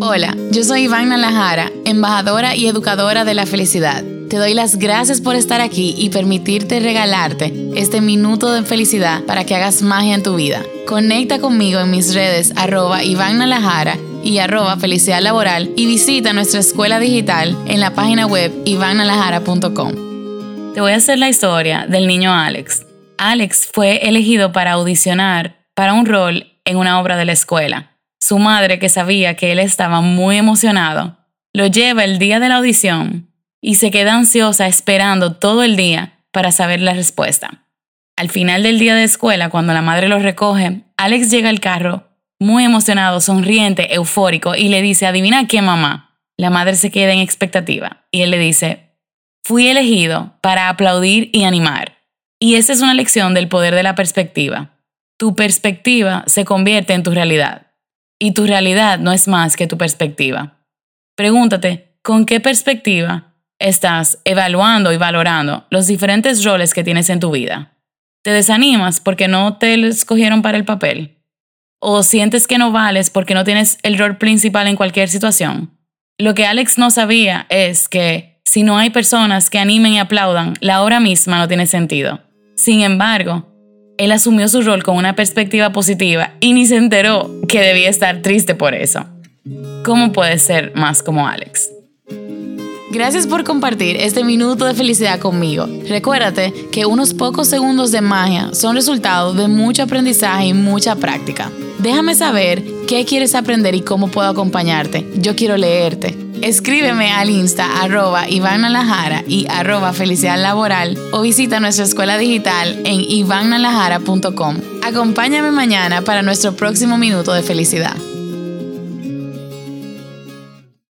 Hola, yo soy Iván Nalajara, embajadora y educadora de la felicidad. Te doy las gracias por estar aquí y permitirte regalarte este minuto de felicidad para que hagas magia en tu vida. Conecta conmigo en mis redes arroba Iván y arroba felicidad laboral y visita nuestra escuela digital en la página web ivannalajara.com. Te voy a hacer la historia del niño Alex. Alex fue elegido para audicionar para un rol en una obra de la escuela. Su madre, que sabía que él estaba muy emocionado, lo lleva el día de la audición y se queda ansiosa esperando todo el día para saber la respuesta. Al final del día de escuela, cuando la madre lo recoge, Alex llega al carro muy emocionado, sonriente, eufórico y le dice, adivina qué mamá. La madre se queda en expectativa y él le dice, fui elegido para aplaudir y animar. Y esa es una lección del poder de la perspectiva. Tu perspectiva se convierte en tu realidad y tu realidad no es más que tu perspectiva. Pregúntate, ¿con qué perspectiva estás evaluando y valorando los diferentes roles que tienes en tu vida? ¿Te desanimas porque no te escogieron para el papel? ¿O sientes que no vales porque no tienes el rol principal en cualquier situación? Lo que Alex no sabía es que si no hay personas que animen y aplaudan, la obra misma no tiene sentido. Sin embargo, él asumió su rol con una perspectiva positiva y ni se enteró que debía estar triste por eso. ¿Cómo puede ser más como Alex? Gracias por compartir este minuto de felicidad conmigo. Recuérdate que unos pocos segundos de magia son resultado de mucho aprendizaje y mucha práctica. Déjame saber qué quieres aprender y cómo puedo acompañarte. Yo quiero leerte. Escríbeme al insta arroba Iván y arroba felicidad laboral o visita nuestra escuela digital en ivannalajara.com. Acompáñame mañana para nuestro próximo minuto de felicidad.